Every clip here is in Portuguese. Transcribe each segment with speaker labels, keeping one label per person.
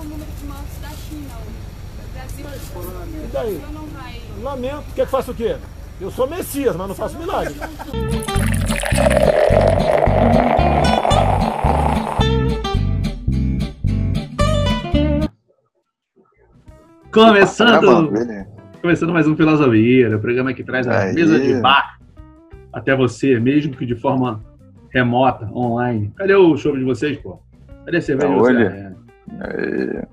Speaker 1: o número de mortes da China. O Brasil
Speaker 2: E daí?
Speaker 1: não vai.
Speaker 2: Lamento. Quer que faça o quê? Eu sou Messias, mas não faço milagre.
Speaker 3: Começando,
Speaker 4: beleza.
Speaker 3: começando mais um Filosofia, o programa que traz a
Speaker 4: Aí.
Speaker 3: mesa de bar até você, mesmo que de forma remota, online. Cadê o show de vocês, pô? Cadê a cerveja? de
Speaker 4: Olha. É,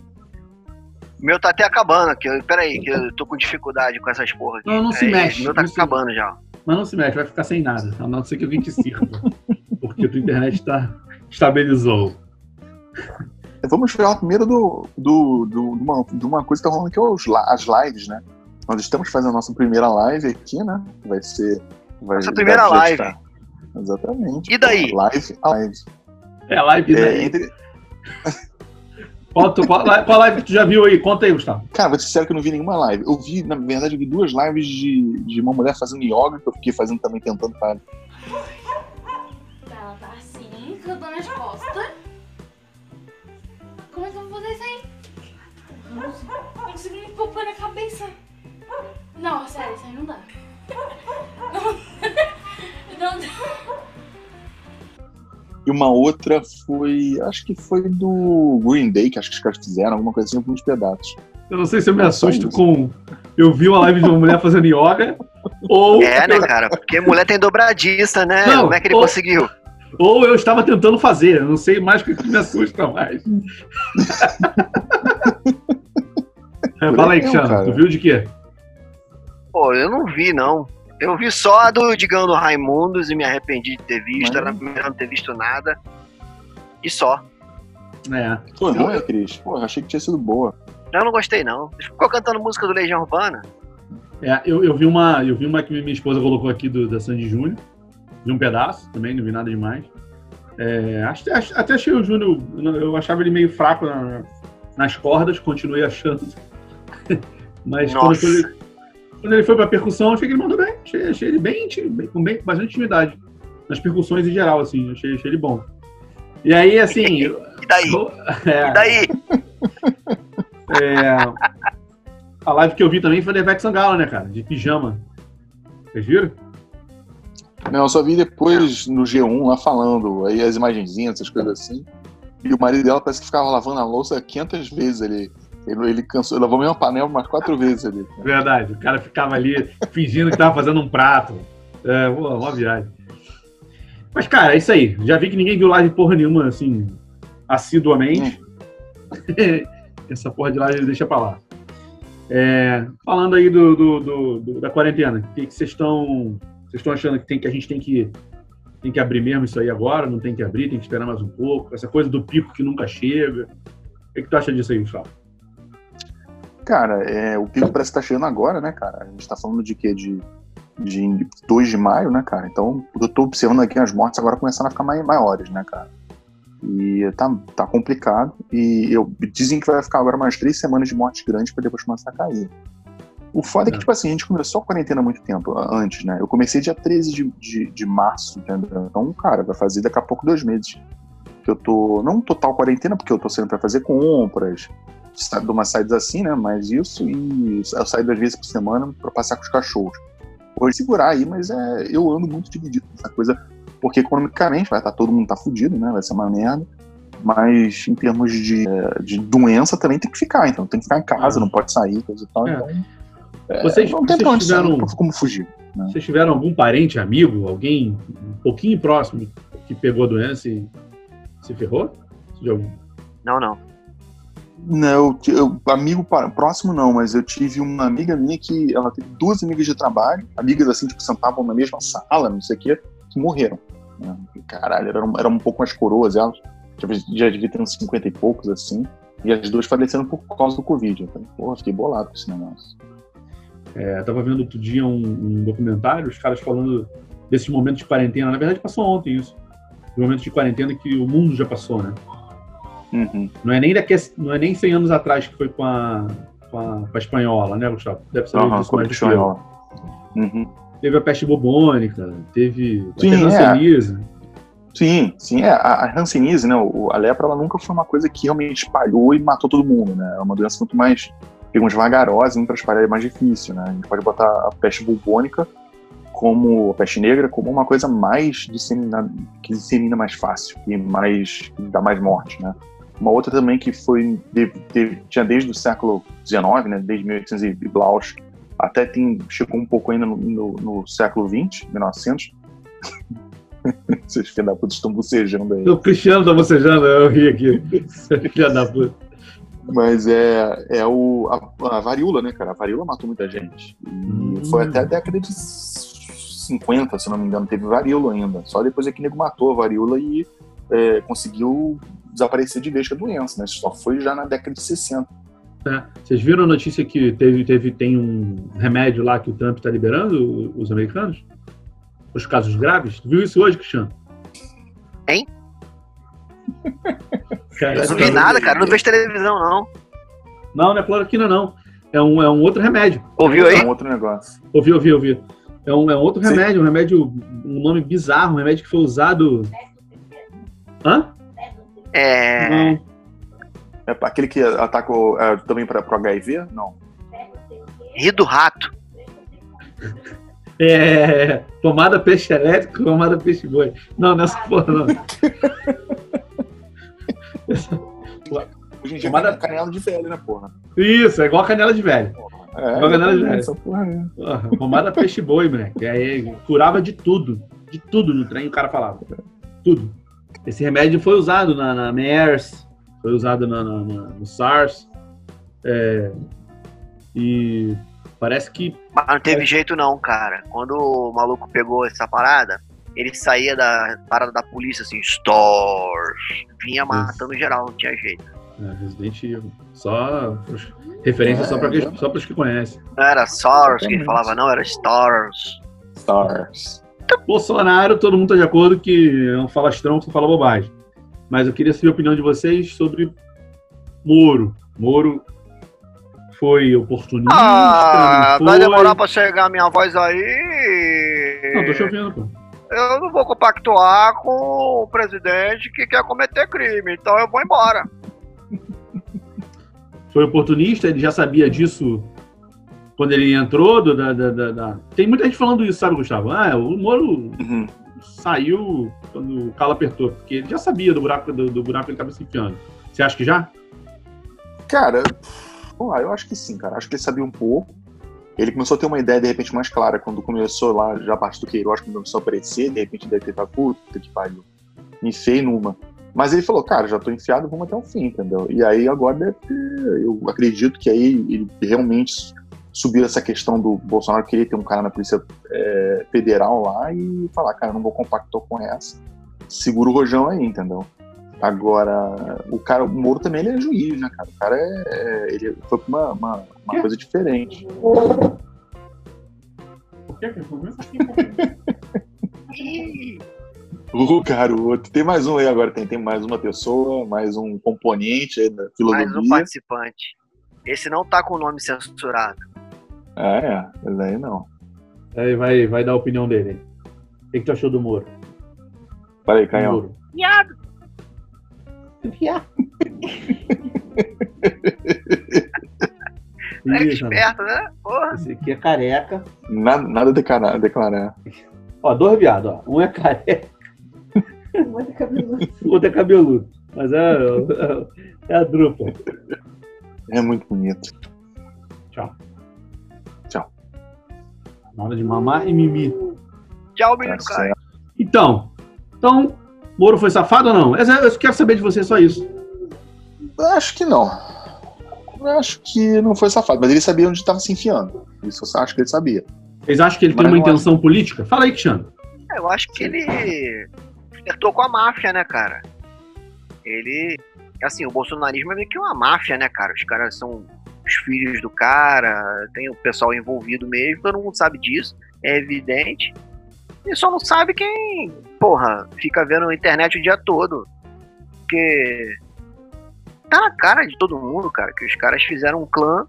Speaker 5: O meu tá até acabando aqui. eu- Peraí, que eu tô com dificuldade com essas porra aqui.
Speaker 3: Não, não se
Speaker 5: É,
Speaker 3: mexe,
Speaker 5: O meu tá
Speaker 3: se-
Speaker 5: acabando já.
Speaker 3: Mas não se mexe, vai ficar sem nada, a não ser que alguém te sirva. porque a tua internet tá, estabilizou.
Speaker 4: Vamos falar primeiro do, do, do- de, uma, de uma coisa que tá rolando que é os, as lives, né? Nós estamos fazendo a nossa primeira live aqui, né? Vai ser. Vai,
Speaker 5: Nossa primeira live.
Speaker 4: Exatamente.
Speaker 5: E daí?
Speaker 4: Live a live.
Speaker 3: É, live
Speaker 4: É,
Speaker 3: daí.
Speaker 4: entre-
Speaker 3: Qual, tu- qual, qual live que tu já viu aí? Conta aí, Gustavo.
Speaker 4: Cara, vou te dizer que eu não vi nenhuma live. Eu vi, na verdade, eu vi duas lives de, de uma mulher fazendo yoga, que eu fiquei fazendo também, tentando fazer.
Speaker 6: Ela tá assim, cantando as costas. Como é que eu vou fazer isso aí? Não consigo- me pôr na cabeça. Não, sério, isso aí não dá. Não, não,
Speaker 4: E uma outra foi. Acho que foi do Green Day, que acho que os caras fizeram, alguma coisa assim, alguns pedaços.
Speaker 3: Eu não sei se eu me assusto com. Eu vi uma live de uma mulher fazendo yoga, ou,
Speaker 5: É, né, cara? Porque mulher tem dobradista, né?
Speaker 3: Não,
Speaker 5: Como é que ele
Speaker 3: ô-
Speaker 5: conseguiu?
Speaker 3: ou eu estava tentando fazer. Eu não sei mais o que que me assusta mais. É, Fala aí,
Speaker 4: cara.
Speaker 3: Tu viu de quê?
Speaker 5: Pô, eu não vi, não. Eu vi só a do Digão do Raimundos e me arrependi de ter visto. Era melhor não ter visto nada. E só.
Speaker 3: É.
Speaker 4: Foi ruim, Cris? Porra, achei que tinha sido boa.
Speaker 5: Eu não gostei, não. Ele ficou cantando música do Legião Urbana.
Speaker 3: É, eu, eu vi uma, eu vi uma que minha esposa colocou aqui do, da Sandy Júnior, de um pedaço também, não vi nada demais. É, acho- acho- até achei o Júnior, eu achava ele meio fraco na- nas cordas, continuei achando. Mas quando,
Speaker 5: Nossa.
Speaker 3: foi- quando ele foi pra percussão, achei que ele mandou bem. Achei, achei ele bem, bem- com bem, bastante intimidade. Nas percussões em geral, assim, achei, achei ele bom. E aí, assim. eu-
Speaker 5: E daí?
Speaker 3: é,
Speaker 5: E daí?
Speaker 3: é, a live que eu vi também foi da Ivete Sangalo, né, cara? De pijama. Vocês viram?
Speaker 4: Não, eu só vi depois no G1 lá falando, aí as imagenzinhas, essas coisas assim. E o marido dela parece que ficava lavando a louça 500 vezes ali. Ele, ele cansou, lavou a mesma panela umas quatro vezes ali.
Speaker 3: Verdade. O cara ficava ali fingindo que tava fazendo um prato. É, uma viagem. Mas, cara, é isso aí. Já vi que ninguém viu live porra nenhuma, assim, assiduamente. Essa porra de live deixa pra lá. É, falando aí do, do- do- do- da quarentena, o que que vocês estão. Vocês estão achando que, tem, que a gente tem que, tem que abrir mesmo isso aí agora? Não tem que abrir, tem que esperar mais um pouco? Essa coisa do pico que nunca chega. O que, que tu acha disso aí, Gustavo?
Speaker 4: Cara, é, o pico parece que tá chegando agora, né, cara? A gente tá falando de quê? De, de 2 de maio, né, cara? Então, eu tô observando aqui as mortes agora começando a ficar mai- maiores, né, cara? E tá, tá complicado. E eu, dizem que vai ficar agora mais três semanas de mortes grandes pra depois começar a cair. O foda é que,
Speaker 3: É.
Speaker 4: tipo assim, a gente começou a quarentena há muito tempo antes, né? Eu comecei dia 13 de, de, de março, entendeu? Então, cara, vai fazer daqui a pouco dois meses. Que eu tô. Não total quarentena, porque eu tô saindo pra fazer compras, dou umas saídas assim, né? Mas isso e eu saio duas vezes por semana pra passear com os cachorros. Vou segurar aí, mas é, eu ando muito dividido nessa coisa, porque economicamente vai estar todo mundo tá fudido, né? Vai ser uma merda. Mas em termos de, de doença também tem que ficar, então tem que ficar em casa,
Speaker 3: É.
Speaker 4: não pode sair, coisa e tal.
Speaker 3: É.
Speaker 4: Então, é,
Speaker 3: Vocês-
Speaker 4: não tem
Speaker 3: vocês
Speaker 4: onde sair,
Speaker 3: tiveram-
Speaker 4: tem como fugir.
Speaker 3: Vocês tiveram algum parente, amigo, alguém um pouquinho próximo que pegou a doença e se ferrou? De
Speaker 5: Não, não.
Speaker 4: Não, eu, amigo próximo não, mas eu tive uma amiga minha que ela teve duas amigas de trabalho, amigas assim, tipo, sentavam na mesma sala, não sei o quê, que morreram. né? Caralho, eram, eram um pouco mais coroas elas, já, devia ter uns 50 e poucos, assim, e as duas faleceram por causa do Covid. Eu falei, porra, fiquei bolado com esse negócio.
Speaker 3: É, eu tava vendo outro dia um, um documentário, os caras falando desses momentos de quarentena. Na verdade, passou ontem isso. Os momentos de quarentena que o mundo já passou, né?
Speaker 4: Uhum.
Speaker 3: Não é nem daqui, não é nem 100 anos atrás que foi com a, com a, com a espanhola, né, Gustavo? Deve saber
Speaker 4: Aham,
Speaker 3: disso mais
Speaker 4: que
Speaker 3: do que eu.
Speaker 4: espanhol. Uhum.
Speaker 3: Teve a peste bubônica, teve
Speaker 4: Sim,
Speaker 3: a
Speaker 4: Sim, sim. É, a, Hanseníase, né? A lepra, ela nunca foi uma coisa que realmente espalhou e matou todo mundo, né? É uma doença muito mais, digamos, vagarosa, e para espalhar é mais difícil, né? A gente pode botar a peste bubônica como a peste negra como uma coisa mais disseminada, que dissemina mais fácil e mais que dá mais morte, né? Uma outra também que foi de- de- tinha desde o século XIX, né? Desde 1800 e Blaus, até tem, chegou um pouco ainda no, no- no século XX, 1900. Vocês filhos da puta estão bocejando aí.
Speaker 3: O Cristiano tá bocejando, eu ri aqui. Filha da puta.
Speaker 4: Mas é, é o, a, a varíola, né, cara? A varíola matou muita gente. E foi até a década de 50, se não me engano, teve varíola ainda. Só depois é que o nego matou a varíola e é, conseguiu desaparecer de vez com a doença, né? Só foi já na década de 60.
Speaker 3: né? Vocês viram a notícia que teve, teve, tem um remédio lá que o Trump está liberando, os americanos? Os casos graves? Tu viu isso hoje, Cristiano?
Speaker 5: Hein?
Speaker 3: Cara,
Speaker 5: Eu não vi nada, cara. Não vejo televisão, não.
Speaker 3: Não, não é cloroquina, não. É um, é um outro remédio.
Speaker 5: Ouviu aí?
Speaker 4: É um outro negócio.
Speaker 3: Ouvi, ouvi, ouvi. É um, é um outro
Speaker 4: Sim.
Speaker 3: remédio, um remédio, um nome bizarro, um remédio que foi usado. Hã?
Speaker 5: É.
Speaker 3: Não.
Speaker 4: É aquele que ataca o- é, também para o HIV? Não.
Speaker 5: Ri do rato.
Speaker 3: É. Pomada peixe elétrico, pomada peixe boi. Não, nessa porra, não.
Speaker 4: Hoje em dia
Speaker 3: Tomada-
Speaker 4: é canela de velho, né, porra?
Speaker 3: Isso, é igual a canela de velho.
Speaker 4: É,
Speaker 3: Igual a canela de velho.
Speaker 4: essa porra aí.
Speaker 3: Porra, pomada peixe boi, moleque. Aí curava de tudo. De tudo no trem, o cara falava. Tudo. Esse remédio foi usado na, na MERS, foi usado na, na- na- no SARS. é, e parece que.
Speaker 5: Mas não teve jeito, não, cara. Quando o maluco pegou essa parada, ele saía da parada da polícia assim, stores. Vinha matando geral, não tinha jeito.
Speaker 3: É, Resident Evil. Só. Referência só para
Speaker 4: É,
Speaker 3: só os que conhecem.
Speaker 5: Não era SARS que ele falava, não, era stars.
Speaker 4: Stars.
Speaker 3: Bolsonaro, todo mundo está de acordo que é um falastrão que só fala bobagem. Mas eu queria saber a opinião de vocês sobre Moro. Moro foi oportunista,
Speaker 5: Ah,
Speaker 3: não
Speaker 5: vai
Speaker 3: foi?
Speaker 5: demorar pra chegar a minha voz aí.
Speaker 3: Não, tô chovendo, pô.
Speaker 5: Eu não vou compactuar com o presidente que quer cometer crime, então eu vou embora.
Speaker 3: Foi oportunista, ele já sabia disso quando ele entrou. do- da, da- da- Tem muita gente falando isso, sabe, Gustavo? Ah, o Moro
Speaker 4: Uhum.
Speaker 3: saiu quando o calo apertou, porque ele já sabia do buraco, do, do buraco que ele estava se enfiando. Você acha que já?
Speaker 4: Cara, lá, eu acho que sim, cara. Acho que ele sabia um pouco. Ele começou a ter uma ideia, de repente, mais clara quando começou lá, já a parte do Queiroz começou a aparecer, de repente deve ter falado, puta que pariu, me enfiei numa. Mas ele falou, cara, já tô enfiado, vamos até o fim, entendeu? E aí agora deve ter, eu acredito que aí ele realmente subiu essa questão do Bolsonaro querer ter um cara na Polícia é, Federal lá e falar, cara, não vou compactar com essa. Segura o rojão aí, entendeu? Agora, o cara, o Moro também ele é juiz, né, cara? O cara é. é- ele foi pra uma, uma, uma coisa diferente.
Speaker 3: Por que?
Speaker 4: O garoto. Tem mais um aí agora, tem, tem mais uma pessoa, mais um componente aí da
Speaker 5: Mais um
Speaker 4: filosofia.
Speaker 5: participante. Esse não tá com o nome censurado.
Speaker 4: Ah, é. Mas aí não.
Speaker 3: Aí vai, vai dar a opinião dele. O que, que tu achou do Moro?
Speaker 4: Pera aí, Canhão.
Speaker 3: Moro.
Speaker 5: Viado. É esperto, né? Porra.
Speaker 3: Esse aqui é careca.
Speaker 4: Nada, nada a declarar, declarar.
Speaker 3: Ó, dois viados, ó. Um é careca,
Speaker 1: Muito cabeludo.
Speaker 3: o outro é cabeludo. Mas é, é, é a drupa.
Speaker 4: É muito bonito.
Speaker 3: Na hora de mamar e mimir.
Speaker 5: Tchau,
Speaker 4: Tá
Speaker 5: menino Caio.
Speaker 4: certo.
Speaker 3: Então, então, Moro foi safado ou não? Eu quero saber de você só isso.
Speaker 4: Acho que não. Acho que não foi safado, mas ele sabia onde estava se enfiando. Isso eu acho que ele sabia.
Speaker 3: Vocês acham que ele tem uma intenção política? Fala aí, Cristiano.
Speaker 5: Eu acho que ele flertou com a máfia, né, cara? Ele. Assim, o bolsonarismo é meio que uma máfia, né, cara? Os caras são os filhos do cara, tem o pessoal envolvido mesmo, todo mundo sabe disso, é evidente. E só não sabe quem, porra, fica vendo na internet o dia todo. Porque tá na cara de todo mundo, cara, que os caras fizeram um clã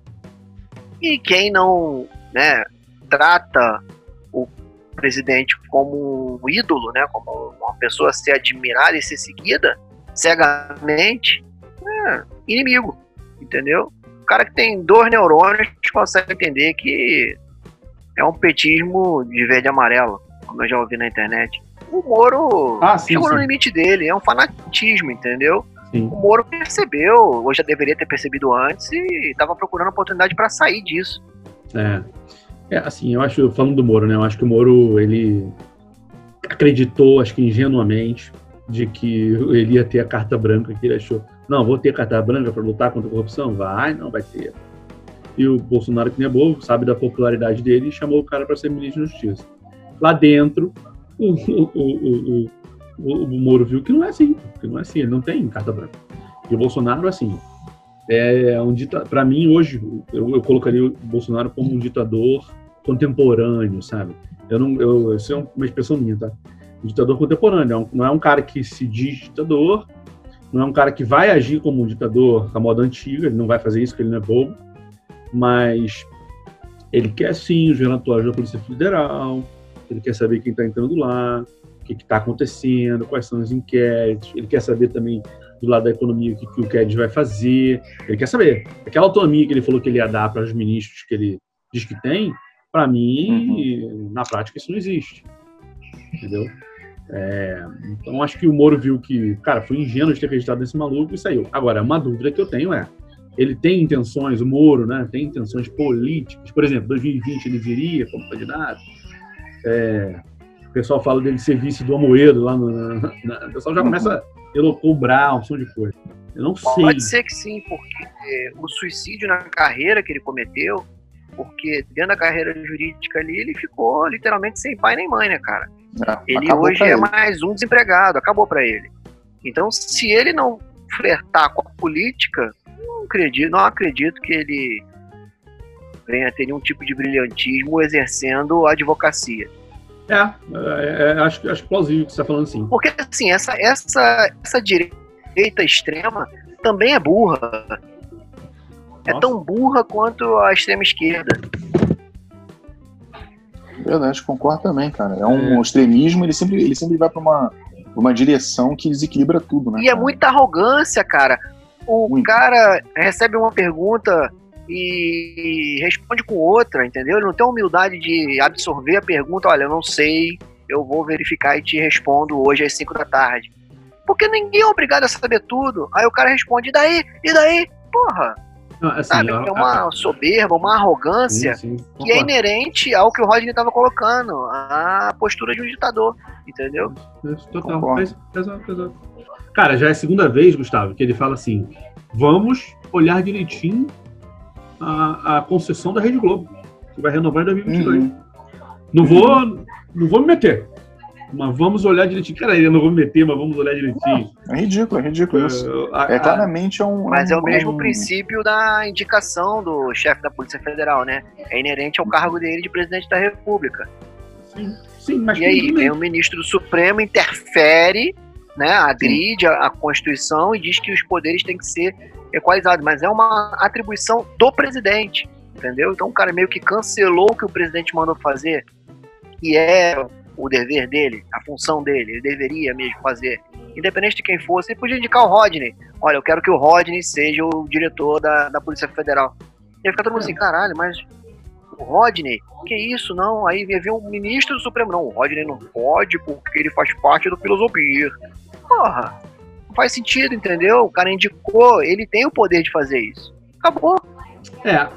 Speaker 5: e quem não, né, trata o presidente como um ídolo, né? Como uma pessoa a ser admirada e ser seguida cegamente, é inimigo, entendeu? O cara que tem dois neurônios consegue entender que é um petismo de verde e amarelo, como eu já ouvi na internet. O Moro
Speaker 3: Ah, sim,
Speaker 5: chegou no
Speaker 3: sim.
Speaker 5: limite dele, é um fanatismo, entendeu?
Speaker 3: Sim.
Speaker 5: O Moro percebeu, ou já deveria ter percebido antes, e estava procurando oportunidade para sair disso.
Speaker 3: É. É, assim, eu acho, falando do Moro, né? Eu acho que o Moro, ele acreditou, acho que ingenuamente, de que ele ia ter a carta branca que ele achou. Não, vou ter carta branca para lutar contra a corrupção? Vai, não vai ter. E o Bolsonaro, que não é bobo, sabe da popularidade dele e chamou o cara para ser ministro da Justiça. Lá dentro, o, o, o, o, Moro viu que não é assim, que não é assim, ele não tem carta branca. E o Bolsonaro, assim, é um ditador. Para mim, hoje, eu, eu colocaria o Bolsonaro como um ditador contemporâneo, sabe? Eu não, eu, isso é uma expressão minha, tá? Um ditador contemporâneo. é não é um cara que se diz ditador, não é um cara que vai agir como um ditador da moda antiga, ele não vai fazer isso, porque ele não é bobo, mas ele quer sim os relatórios da Polícia Federal, ele quer saber quem está entrando lá, o que está acontecendo, quais são os inquéritos, ele quer saber também do lado da economia o que, que o Guedes vai fazer, ele quer saber. Aquela autonomia que ele falou que ele ia dar para os ministros que ele diz que tem, para mim, na prática, isso não existe. Entendeu? É, então, acho que o Moro viu que, cara, foi ingênuo de ter acreditado nesse maluco e saiu. Agora, uma dúvida que eu tenho é: ele tem intenções, o Moro, né? Tem intenções políticas. Por exemplo, 2020 ele viria como candidato. É, o pessoal fala dele ser vice do Amoedo lá no. na- o pessoal já começa a elocobrar uma opção de coisa. Eu não sei.
Speaker 5: Pode ser que sim, porque é, o suicídio na carreira que ele cometeu, porque dentro da carreira jurídica ali, ele ficou literalmente sem pai nem mãe, né, cara?
Speaker 4: É,
Speaker 5: Ele hoje é
Speaker 4: ele.
Speaker 5: mais um desempregado, acabou pra ele. Então, se ele não flertar com a política, não acredito, não acredito que ele venha ter nenhum tipo de brilhantismo exercendo a advocacia.
Speaker 3: É, é, é, acho, acho plausível que você está falando assim.
Speaker 5: Porque, assim, essa, essa, essa direita extrema também é burra. É
Speaker 3: Nossa.
Speaker 5: tão burra quanto a extrema esquerda.
Speaker 4: Verdade, concordo também, cara. É um extremismo, ele sempre, ele sempre vai pra uma, uma direção que desequilibra tudo, né?
Speaker 5: E é
Speaker 4: cara?
Speaker 5: muita arrogância, cara. O
Speaker 4: Muito.
Speaker 5: cara recebe uma pergunta e responde com outra, entendeu? Ele não tem a humildade de absorver a pergunta, olha, eu não sei, eu vou verificar e te respondo hoje às 5 da tarde. Porque ninguém é obrigado a saber tudo. Aí o cara responde, e daí? E daí? Porra,
Speaker 3: assim,
Speaker 5: sabe? É uma soberba, uma arrogância
Speaker 3: sim, sim,
Speaker 5: que é inerente ao que o Rodney estava colocando, a postura de um ditador, entendeu?
Speaker 3: Total. Exato, exato. Cara, já é a segunda vez, Gustavo, que ele fala assim: vamos olhar direitinho a, a concessão da Rede Globo, que vai renovar em 2022.
Speaker 4: Uhum.
Speaker 3: Não vou, não vou me meter, mas vamos olhar direitinho. Cara, eu não vou me meter, mas vamos olhar direitinho.
Speaker 4: É ridículo, é ridículo isso.
Speaker 3: Uh, a-
Speaker 4: É claramente é um.
Speaker 5: Mas é o mesmo
Speaker 4: um-
Speaker 5: princípio da indicação do chefe da Polícia Federal, né? É inerente ao cargo dele de presidente da República.
Speaker 3: sim, sim, mas
Speaker 5: E aí, vem o ministro do Supremo, interfere, né? Agride a, a Constituição e diz que os poderes têm que ser equalizados. Mas é uma atribuição do presidente, entendeu? Então o cara meio que cancelou o que o presidente mandou fazer, que é o dever dele, a função dele, ele deveria mesmo fazer. Independente de quem fosse, ele podia indicar o Rodney. Olha, eu quero que o Rodney seja o diretor da, da Polícia Federal. E aí fica todo mundo assim, caralho, mas o Rodney, que isso, não? Aí vem um ministro do Supremo, não, o Rodney não pode porque ele faz parte do filosofia. Porra, não faz sentido, entendeu? O cara indicou, ele tem o poder de fazer isso. Acabou.
Speaker 3: É,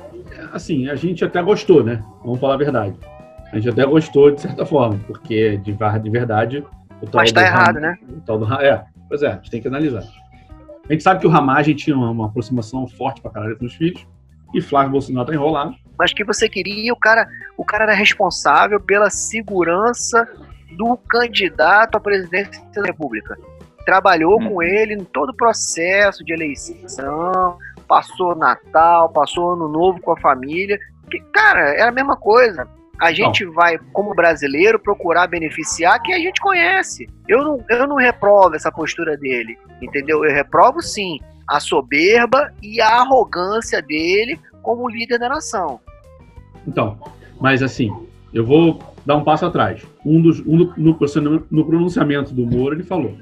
Speaker 3: assim, a gente até gostou, né? Vamos falar a verdade. A gente até gostou de certa forma, porque de, var- de verdade. O tal
Speaker 5: Mas tá
Speaker 3: do
Speaker 5: errado,
Speaker 3: Ram-
Speaker 5: né?
Speaker 3: O tal do, é, pois é, a gente tem que analisar. A gente sabe que o Ramagem tinha uma, uma aproximação forte pra caralho com os filhos, e Flávio Bolsonaro tá enrolado.
Speaker 5: Mas que você queria, o cara, o cara era responsável pela segurança do candidato à presidência da República. Trabalhou
Speaker 4: Uhum.
Speaker 5: com ele em todo o processo de eleição, passou Natal, passou Ano Novo com a família. Cara, era a mesma coisa. A gente vai, como brasileiro, procurar beneficiar quem a gente conhece. Eu não, eu não reprovo essa postura dele, entendeu? Eu reprovo sim a soberba e a arrogância dele como líder da nação.
Speaker 3: Então, mas assim, eu vou dar um passo atrás. Um dos, um no, no pronunciamento do Moro, ele falou: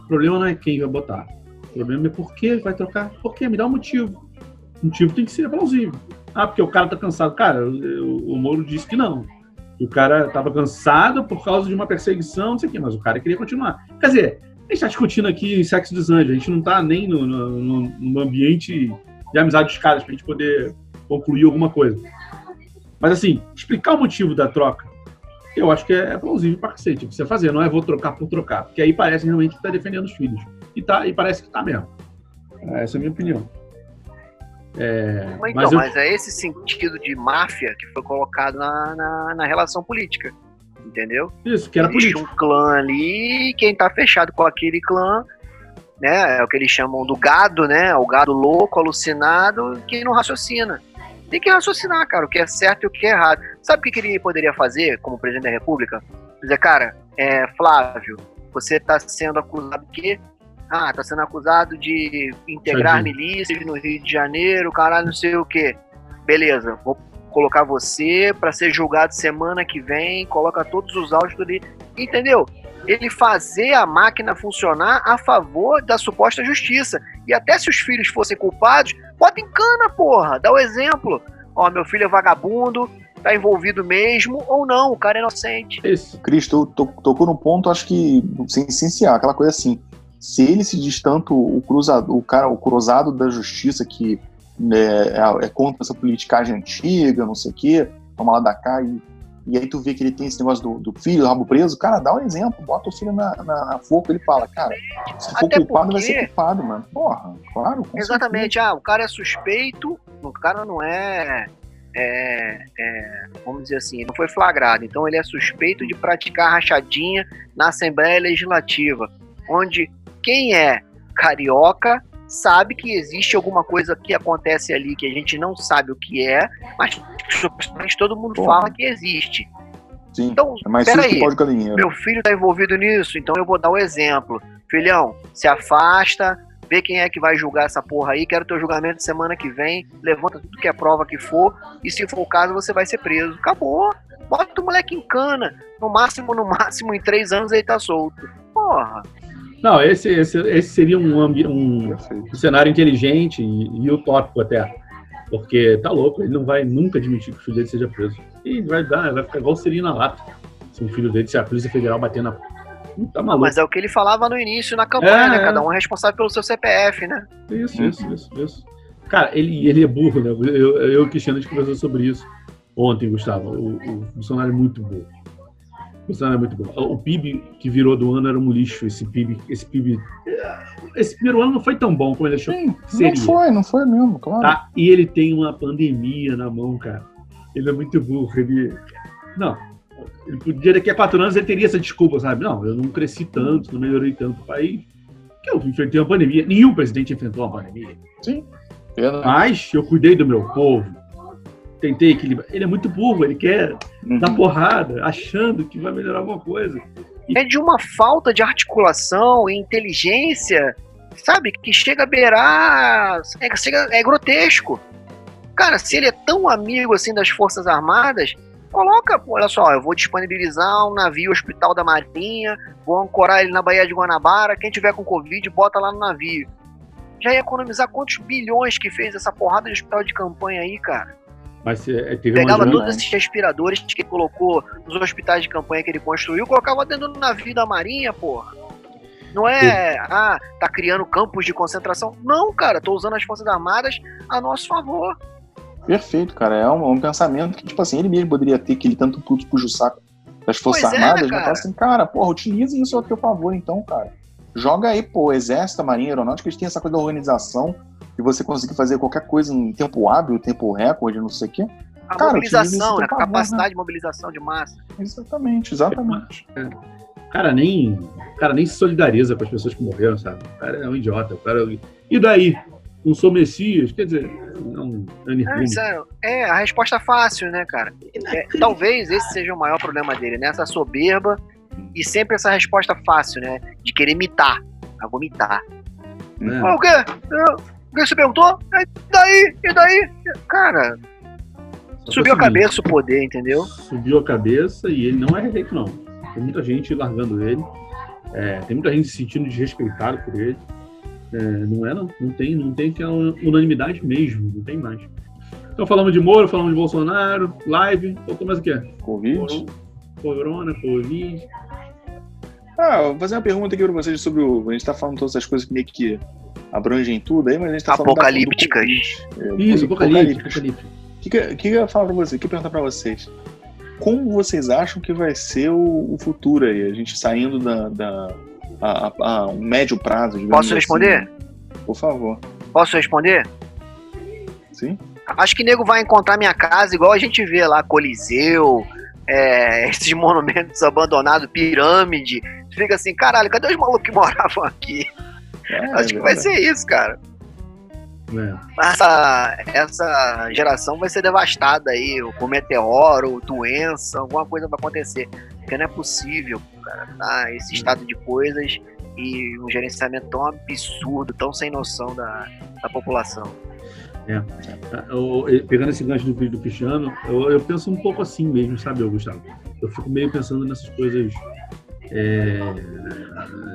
Speaker 3: o problema não é quem vai botar. O problema é por que vai trocar. Por quê? Me dá um motivo. O motivo tem que ser plausível. Ah, porque o cara tá cansado. Cara, o, Moro disse que não. O cara tava cansado por causa de uma perseguição, não sei o quê, mas o cara queria continuar. Quer dizer, a gente tá discutindo aqui sexo dos anjos, a gente não tá nem no, no, no- ambiente de amizade dos caras pra gente poder concluir alguma coisa. Mas assim, explicar o motivo da troca, eu acho que é, é plausível pra cacete. Você fazer, não é vou trocar por trocar. Porque aí parece realmente que tá defendendo os filhos. E, tá, e parece que tá mesmo. Essa é a minha opinião. É,
Speaker 5: Mas,
Speaker 3: mas
Speaker 5: então,
Speaker 3: eu-
Speaker 5: mas é esse sentido de máfia que foi colocado na, na, na relação política. Entendeu?
Speaker 3: isso, que era
Speaker 5: Existe
Speaker 3: político.
Speaker 5: um clã ali, quem tá fechado com aquele clã, né? É o que eles chamam do gado, né? O gado louco, alucinado, que não raciocina. Tem que raciocinar, cara, o que é certo e o que é errado. Sabe o que que ele poderia fazer como presidente da República? Dizer, cara, é, Flávio, você tá sendo acusado de quê? Ah, tá sendo acusado de integrar milícias no Rio de Janeiro, caralho, não sei o quê. Beleza, vou colocar você pra ser julgado semana que vem, coloca todos os áudios ali, entendeu? Ele fazer a máquina funcionar a favor da suposta justiça. E até se os filhos fossem culpados, bota em cana, porra, dá o exemplo. Ó, meu filho é vagabundo, tá envolvido mesmo, ou não, o cara é inocente.
Speaker 3: Esse.
Speaker 4: Cris, tu to- tocou no ponto, acho que sem essencial, aquela coisa assim. Se ele se diz tanto o cruzado, o cara, o cruzado da justiça que né, é, é contra essa politicagem antiga, não sei o quê, toma lá da cá e, e aí tu vê que ele tem esse negócio do, do filho, do rabo preso, cara, dá um exemplo, bota o filho na, na, na forca, ele fala, cara, se for
Speaker 5: Até
Speaker 4: culpado, vai
Speaker 5: porque-
Speaker 4: ser culpado, mano. Porra, claro.
Speaker 5: Exatamente, ah, o cara é suspeito, o cara não é, é, é, vamos dizer assim, não foi flagrado, então ele é suspeito de praticar rachadinha na Assembleia Legislativa, onde quem é carioca sabe que existe alguma coisa que acontece ali que a gente não sabe o que é, mas supostamente todo mundo fala que existe.
Speaker 4: Sim,
Speaker 5: Então,
Speaker 4: é mais
Speaker 5: peraí, meu filho tá envolvido nisso, então eu vou dar um exemplo. Filhão, se afasta, vê quem é que vai julgar essa porra aí, quero teu julgamento semana que vem, levanta tudo que é prova que for, e se for o caso, você vai ser preso. Acabou. Bota o moleque em cana. No máximo, no máximo, em três anos ele tá solto. Porra.
Speaker 3: Não, esse, esse, esse seria um, um, um cenário inteligente e, e utópico até. Porque tá louco, ele não vai nunca admitir que o filho dele seja preso. E vai dar, vai ficar igual seria na lata. Se um filho dele, se a Polícia Federal bater na. Hum, Tá maluco.
Speaker 5: Mas é o que ele falava no início na campanha,
Speaker 3: É,
Speaker 5: né?
Speaker 3: é.
Speaker 5: Cada um é responsável pelo seu CPF, né?
Speaker 3: Isso, isso, isso, isso. Cara, ele, ele é burro, né? Eu, eu e o Cristiano a gente conversou sobre isso ontem, Gustavo. O, o Bolsonaro é muito burro. O Bolsonaro é muito burro. O PIB que virou do ano era um lixo. Esse PIB. Esse PIB. Esse primeiro ano não foi tão bom como ele achou
Speaker 4: Sim,
Speaker 3: seria.
Speaker 4: não foi, não foi mesmo, claro.
Speaker 3: Tá? E ele tem uma pandemia na mão, cara. Ele é muito burro. Ele. Não. Ele podia, daqui a quatro anos, ele teria essa desculpa, sabe? Não, eu não cresci tanto, não melhorei tanto o país. Que eu enfrentei uma pandemia. Nenhum presidente enfrentou uma pandemia.
Speaker 4: Verdade.
Speaker 3: Mas eu cuidei do meu povo. Tentei equilibrar. Ele é muito burro, ele quer
Speaker 4: Uhum.
Speaker 3: dar porrada, achando que vai melhorar alguma coisa.
Speaker 5: é de uma falta de articulação e inteligência, sabe? Que chega a beirar. É, chega- é grotesco. Cara, se ele é tão amigo assim das Forças Armadas, coloca, pô, olha só, eu vou disponibilizar um navio hospital da Marinha, vou ancorar ele na Baía de Guanabara, quem tiver com Covid, bota lá no navio. Já ia economizar quantos bilhões que fez essa porrada de hospital de campanha aí, cara?
Speaker 3: Mas é, teve uma
Speaker 5: Pegava
Speaker 3: grande-
Speaker 5: todos esses respiradores que ele colocou nos hospitais de campanha que ele construiu, colocava dentro do navio da Marinha, porra. Não é, ah, tá criando campos de concentração. Não, cara, tô usando as Forças Armadas a nosso favor.
Speaker 4: Perfeito, cara. É um, um pensamento que, tipo assim, ele mesmo poderia ter aquele tanto puto puxa o saco das Forças
Speaker 5: Pois é,
Speaker 4: Armadas,
Speaker 5: né,
Speaker 4: mas
Speaker 5: cara?
Speaker 4: fala assim, cara, porra, utilize isso ao teu favor, então, cara. Joga aí, pô, Exército, Marinha, Aeronáutica, eles têm essa coisa da organização e você conseguir fazer qualquer coisa em tempo hábil, tempo recorde, não sei o quê.
Speaker 5: A
Speaker 4: Cara,
Speaker 5: mobilização,
Speaker 4: a
Speaker 5: né?
Speaker 4: favor,
Speaker 5: Capacidade de mobilização de massa.
Speaker 4: Exatamente, exatamente.
Speaker 3: O cara nem, o cara nem se solidariza com as pessoas que morreram, sabe? O cara é um idiota. O cara... E daí? Não sou Messias? Quer dizer, não.
Speaker 5: É, isso é, é a resposta fácil, né, cara? É, talvez esse seja o maior problema dele, né? Essa soberba e sempre essa resposta fácil, né? De querer imitar. Ah, vou imitar. Ah, o quê? Eu- O que você perguntou? É, E daí? E daí? Cara,
Speaker 3: Só é
Speaker 5: Subiu
Speaker 3: o
Speaker 5: a cabeça o poder, entendeu?
Speaker 3: Subiu a cabeça e ele não é reeleito, não. Tem muita gente largando ele. É, tem muita gente se sentindo desrespeitado por ele. É, não é, não. Não tem, não tem aquela unanimidade mesmo. Não tem mais. Então falamos de Moro, falamos de Bolsonaro, live. Faltou mais o quê?
Speaker 4: Covid.
Speaker 3: Corona, Covid.
Speaker 4: Ah, vou fazer uma pergunta aqui pra vocês sobre o. A gente tá falando todas essas coisas que meio que abrangem tudo aí, mas a gente tá falando. da- do
Speaker 5: Apocalípticas.
Speaker 4: É,
Speaker 3: Isso,
Speaker 4: apocalípticas. O que, que, que eu ia falar pra vocês? O que eu ia perguntar pra vocês? Como vocês acham que vai ser o, o futuro aí? A gente saindo da. da a, a- a um médio prazo, digamos
Speaker 5: Posso
Speaker 4: assim.
Speaker 5: responder?
Speaker 4: Por favor.
Speaker 5: Posso responder?
Speaker 4: Sim?
Speaker 5: Acho que nego vai encontrar minha casa igual a gente vê lá, Coliseu, é, esses monumentos abandonados, pirâmide. Fica assim, caralho, cadê os malucos que moravam aqui?
Speaker 4: É,
Speaker 5: Acho que vai ser isso, cara.
Speaker 3: É.
Speaker 5: Essa, essa geração vai ser devastada aí, com meteoro, doença, alguma coisa vai acontecer. Porque não é possível, cara, tá? Esse estado de coisas e um gerenciamento tão absurdo, tão sem noção da, da população.
Speaker 3: Eu- eu- pegando esse gancho do vídeo do Cristiano, eu, eu penso um pouco assim mesmo, sabe, Gustavo? Eu fico meio pensando nessas coisas, é,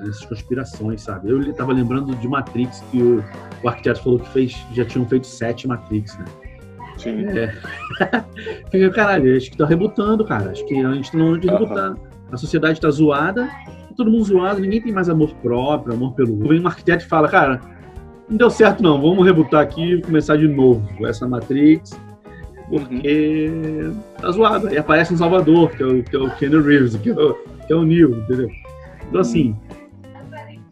Speaker 3: nessas conspirações, sabe? Eu estava lembrando de Matrix, que o, o arquiteto falou que fez, já tinham feito sete Matrix, né?
Speaker 4: Sim.
Speaker 3: Fiquei, caralho, acho que tá rebutando, cara. Acho que a gente tá longe de rebutar. A sociedade tá zoada, todo mundo zoado, ninguém tem mais amor próprio, amor pelo. Vem um arquiteto e fala, cara, não deu certo não, vamos rebutar aqui e começar de novo essa Matrix, porque tá zoado. Aí aparece um Salvador, que é o, que é o Keanu Reeves, que é o, que é o Neo, entendeu? Então, assim,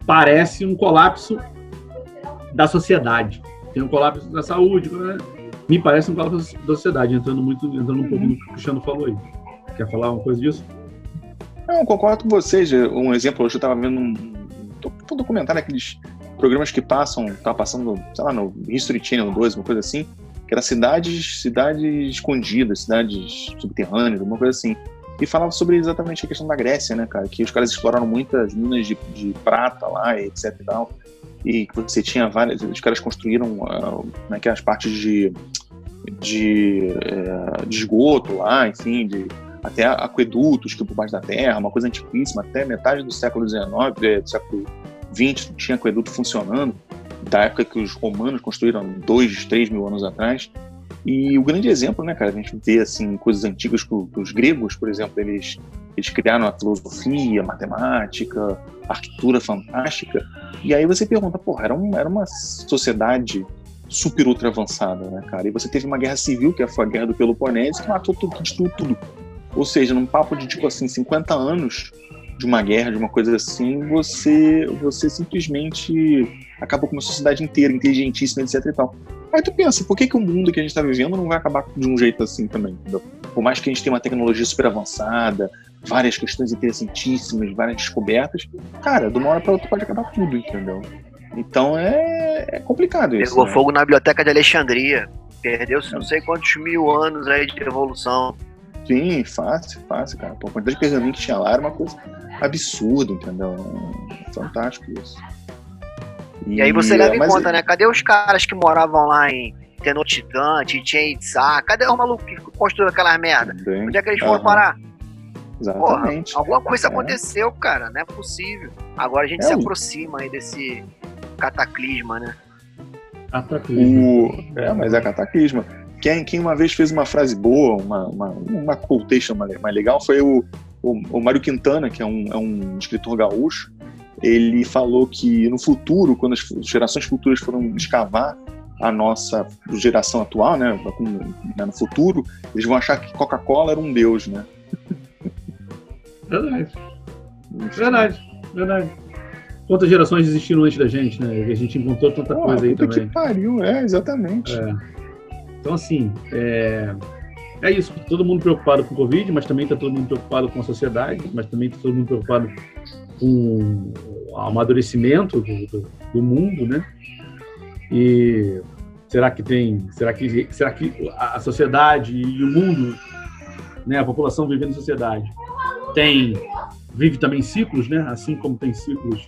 Speaker 3: parece um colapso da sociedade. Tem um colapso da saúde, né? me parece um colapso da sociedade, entrando muito, entrando um pouco no que o Cristiano falou aí. Quer falar uma coisa disso?
Speaker 4: Não, concordo com vocês. Um exemplo, hoje eu estava vendo um, um documentário, aqueles programas que passam, tá passando, sei lá, no History Channel 2, uma coisa assim, que era cidades, cidades escondidas, cidades subterrâneas, alguma coisa assim. E falava sobre exatamente a questão da Grécia, né, cara? Que os caras exploraram muitas minas de, de prata lá, etc e tal. E que você tinha várias. Os caras construíram uh, naquelas partes de, de, eh, de esgoto lá, enfim, de, até aquedutos que por baixo da terra, uma coisa antiquíssima, até metade do século XIX, do século XX, tinha aqueduto funcionando, da época que os romanos construíram dois, três mil anos atrás. E o grande exemplo, né, cara, a gente vê assim coisas antigas que, os gregos, por exemplo, eles eles criaram a filosofia, a matemática, a arquitetura fantástica. E aí você pergunta, porra, era, um, era uma sociedade super ultra avançada, né, cara? E você teve uma guerra civil, que foi a guerra do Peloponésio, que matou tudo, destruiu tudo. Ou seja, num papo de tipo assim, 50 anos de uma guerra, de uma coisa assim, você, você simplesmente acabou com uma sociedade inteira, inteligentíssima, etc e tal. Aí tu pensa, por que, que o mundo que a gente está vivendo não vai acabar de um jeito assim também? Entendeu? Por mais que a gente tenha uma tecnologia super avançada, várias questões interessantíssimas, várias descobertas, cara, de uma hora para outra pode acabar tudo, entendeu? Então é, é complicado isso.
Speaker 5: Pegou
Speaker 4: né?
Speaker 5: fogo na biblioteca de Alexandria. Perdeu-se não sei quantos mil anos aí de evolução.
Speaker 4: Sim, fácil, fácil, cara. Pô, a quantidade de pergaminho que tinha lá era uma coisa absurda, entendeu? É Fantástico isso.
Speaker 5: E aí você leva em conta, né? Cadê os caras que moravam lá em Tenochtitlan, Chichen Itza? Cadê os malucos que construíram aquelas merda?
Speaker 4: Bem,
Speaker 5: Onde é que eles foram
Speaker 4: aham,
Speaker 5: parar? Porra,
Speaker 4: Exatamente.
Speaker 5: alguma coisa
Speaker 4: É.
Speaker 5: aconteceu, cara. Não é possível. Agora a gente
Speaker 4: É,
Speaker 5: se
Speaker 4: o-
Speaker 5: aproxima aí desse cataclisma, né?
Speaker 3: Cataclismo.
Speaker 4: O... É, mas é cataclisma. Quem, quem uma vez fez uma frase boa, uma, uma, uma quotation mais legal, foi o, o, o Mário Quintana, que é um, é um escritor gaúcho. Ele falou que no futuro, quando as gerações futuras foram escavar a nossa geração atual, né, né, no futuro, eles vão achar que Coca-Cola era um deus, né?
Speaker 3: Verdade. Verdade, verdade. Quantas gerações existiram antes da gente, né? A gente encontrou tanta
Speaker 4: Pô,
Speaker 3: coisa aí também.
Speaker 4: que pariu, é, exatamente.
Speaker 3: É. Então, assim, é... é isso. Todo mundo preocupado com o Covid, mas também está todo mundo preocupado com a sociedade, mas também está todo mundo preocupado com o amadurecimento do, do, do mundo, né? E será que tem, será que, será que a sociedade e o mundo, né, a população vivendo em sociedade, tem vive também ciclos, né? Assim como tem ciclos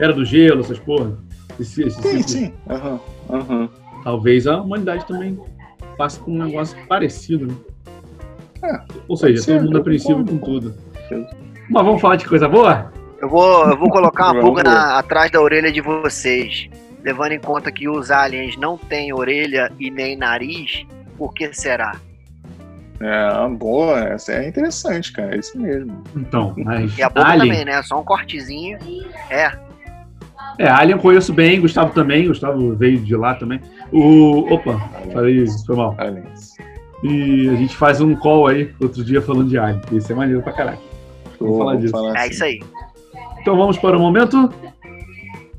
Speaker 3: era do gelo, essas porra. Esse, esse
Speaker 4: Sim,
Speaker 3: ciclo-
Speaker 4: sim. Aham, aham.
Speaker 3: Talvez a humanidade também passa com um negócio parecido, né?
Speaker 4: É,
Speaker 3: Ou seja,
Speaker 4: ser,
Speaker 3: todo mundo apreensivo com tudo. Mas vamos falar de coisa boa?
Speaker 5: Eu vou, eu vou colocar uma pulga na- atrás da orelha de vocês. Levando em conta que os aliens não têm orelha e nem nariz, por que será?
Speaker 4: É, boa, essa é interessante, cara. É isso mesmo.
Speaker 3: Então, mas
Speaker 5: E a boca
Speaker 3: Alien,
Speaker 5: também, né? Só um cortezinho. É,
Speaker 3: é, Alien eu conheço bem, Gustavo também, Gustavo veio de lá também. O, opa, falei, foi mal.
Speaker 4: Aliens.
Speaker 3: E a gente faz um call aí, outro dia falando de Alien, isso é maneiro pra caralho. Vamos falar disso.
Speaker 5: é
Speaker 4: assim.
Speaker 5: isso aí.
Speaker 3: Então vamos para o momento?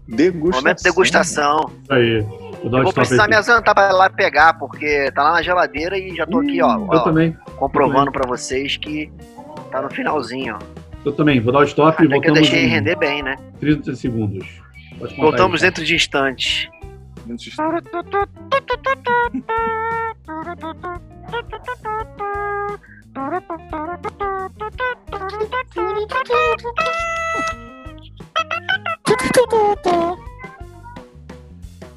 Speaker 4: Degustação.
Speaker 5: Momento de degustação.
Speaker 3: Isso aí. Vou dar
Speaker 5: Eu
Speaker 3: o
Speaker 5: vou
Speaker 3: stop
Speaker 5: precisar
Speaker 3: aqui.
Speaker 5: me adiantar pra ir lá pegar, porque tá lá na geladeira e já tô aqui, ó,
Speaker 3: Eu
Speaker 5: ó,
Speaker 3: também,
Speaker 5: comprovando pra vocês que tá no finalzinho, ó.
Speaker 3: eu também. Vou dar o stop e
Speaker 5: Até que eu
Speaker 3: voltamos
Speaker 5: deixei
Speaker 3: em
Speaker 5: render bem, né?
Speaker 3: 30 segundos.
Speaker 5: Voltamos
Speaker 3: aí.
Speaker 5: dentro de instantes.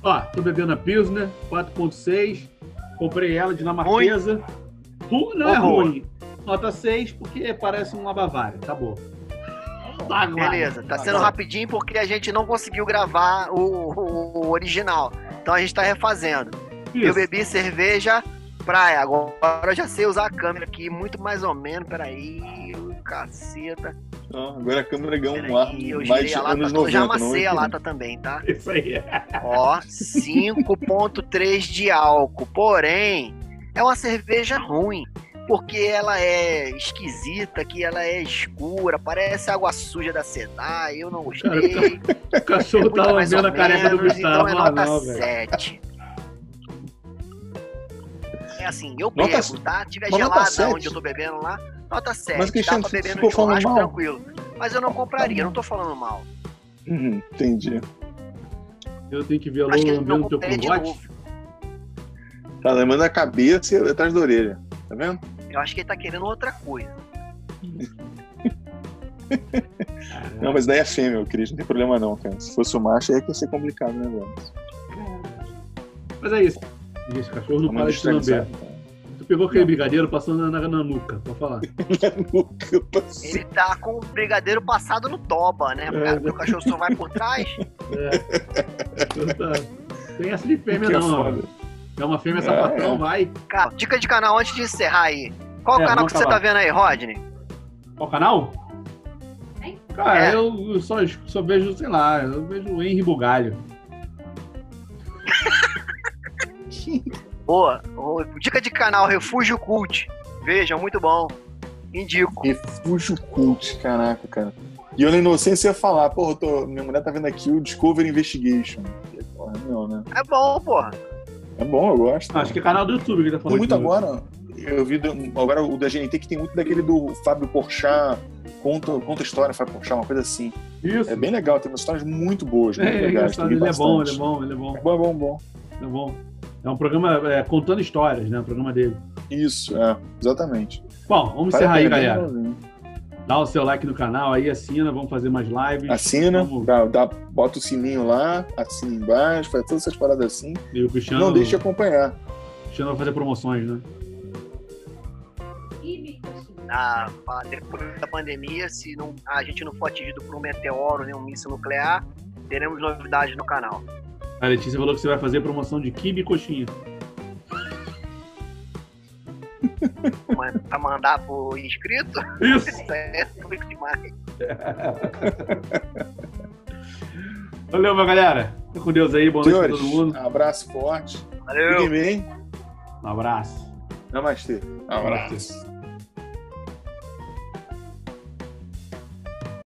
Speaker 3: Ó, tô bebendo a Pilsner 4.6. Comprei ela dinamarquesa. Ru- Não é
Speaker 5: Ô, boa.
Speaker 3: ruim. Nota 6 porque parece uma Bavária. Tá bom. Tá, agora.
Speaker 5: Beleza, tá sendo
Speaker 3: Agora.
Speaker 5: rapidinho porque a gente não conseguiu gravar o, o- o original. Então a gente tá refazendo. Eu
Speaker 3: Isso.
Speaker 5: bebi cerveja praia. Agora eu já sei usar a câmera aqui, muito mais ou menos. Peraí, caceta.
Speaker 4: Ó, agora a câmera ganhou um ar
Speaker 5: eu
Speaker 4: mais
Speaker 5: a lata.
Speaker 4: anos
Speaker 5: Eu
Speaker 4: 90.
Speaker 5: já
Speaker 4: não
Speaker 5: amassei a
Speaker 4: é?
Speaker 5: lata também, tá?
Speaker 3: Isso aí.
Speaker 5: Ó, 5.3 de álcool. Porém, é uma cerveja ruim. Porque ela é esquisita, que ela é escura, parece água suja da Sedai, eu não gostei.
Speaker 3: O cachorro
Speaker 5: mais
Speaker 3: vendo
Speaker 5: ou
Speaker 3: a careca do Gustavo.
Speaker 5: Então é
Speaker 3: Ah,
Speaker 5: nota
Speaker 3: não, velho.
Speaker 5: 7. É assim, eu
Speaker 4: Nota-
Speaker 5: bebo, tá? Tiver
Speaker 4: mas
Speaker 5: gelada
Speaker 4: 7?
Speaker 5: onde eu tô bebendo lá, nota 7.
Speaker 4: Mas, Cristiano,
Speaker 5: Dá pra
Speaker 4: se
Speaker 5: beber no
Speaker 4: falando
Speaker 5: churrasco
Speaker 4: mal.
Speaker 5: tranquilo. Mas eu não compraria, eu não tô falando mal.
Speaker 4: Uhum, entendi.
Speaker 3: Eu tenho que ver a
Speaker 5: não
Speaker 3: lambendo o teu cangote.
Speaker 5: novo.
Speaker 4: Tá lembrando a cabeça e atrás da orelha. Tá vendo?
Speaker 5: Eu acho que ele tá querendo outra coisa.
Speaker 4: Não, mas daí é fêmea, Cris. Não tem problema não, cara. Se fosse o macho, aí que ia ser complicado o negócio.
Speaker 3: Mas é isso. Esse cachorro não para de. Tu pegou aquele brigadeiro passando na, na, na nuca, pode falar.
Speaker 4: Eu passei.
Speaker 5: Ele tá com o brigadeiro passado no toba, né?
Speaker 3: É.
Speaker 5: O cachorro só vai por trás.
Speaker 3: É. Então tá. Tem essa de fêmea
Speaker 4: Que é
Speaker 3: não, ó. É uma fêmea
Speaker 4: É,
Speaker 3: sapatão,
Speaker 4: é.
Speaker 3: vai.
Speaker 5: Cara, dica de canal antes de encerrar aí. Qual
Speaker 3: É,
Speaker 5: canal que você tá vendo aí, Rodney?
Speaker 3: Qual canal?
Speaker 6: Hein?
Speaker 3: Cara,
Speaker 5: É.
Speaker 3: eu eu só, só vejo, sei lá, eu vejo o Henry Bugalho.
Speaker 5: Boa. Dica de canal Refúgio Cult. Veja, muito bom. Indico.
Speaker 4: Refúgio Cult, caraca, cara. E eu na inocência ia falar, porra, tô- minha mulher tá vendo aqui o Discovery Investigation. Porra, não, né?
Speaker 5: É bom, porra.
Speaker 4: É bom, eu gosto.
Speaker 3: Acho que é canal do YouTube que tá
Speaker 4: Tem
Speaker 3: falando.
Speaker 4: muito
Speaker 3: aqui.
Speaker 4: agora. Eu vi agora o da GNT que tem muito daquele do Fábio Porchat, conta, conta história, Fábio Porchat, uma coisa assim.
Speaker 3: Isso.
Speaker 4: É bem legal, tem umas histórias muito boas,
Speaker 3: É,
Speaker 4: muito
Speaker 3: é
Speaker 4: legais. tem
Speaker 3: ele é bom, ele é bom, ele é bom,
Speaker 4: É bom, é bom, bom.
Speaker 3: é bom. É um programa é, contando histórias, né? O programa dele.
Speaker 4: Isso, é, exatamente.
Speaker 3: Bom, vamos
Speaker 4: Vale
Speaker 3: encerrar aí,
Speaker 4: bem
Speaker 3: galera.
Speaker 4: legalzinho.
Speaker 3: Dá o seu like no canal aí, assina, vamos fazer mais lives.
Speaker 4: Assina,
Speaker 3: Vamos-
Speaker 4: dá, dá- bota o sininho lá, assina embaixo, faz todas essas paradas assim.
Speaker 3: E o Cristiano,
Speaker 4: Não deixe de acompanhar.
Speaker 3: Cristiano vai fazer promoções, né?
Speaker 5: Ah, ah, depois da pandemia, se não, a gente não for atingido por um meteoro nem um míssil nuclear, teremos novidades no canal.
Speaker 3: A Letícia falou que você vai fazer promoção de quibe e coxinha.
Speaker 5: Pra mandar pro inscrito,
Speaker 3: Isso!
Speaker 5: isso é muito demais.
Speaker 3: Valeu, meu galera. Fica com Deus aí, boa noite pra
Speaker 4: Senhores,
Speaker 3: todo mundo.
Speaker 4: abraço forte.
Speaker 5: Valeu!
Speaker 4: Fiquem bem.
Speaker 3: Um abraço.
Speaker 4: Namastê. Abraço.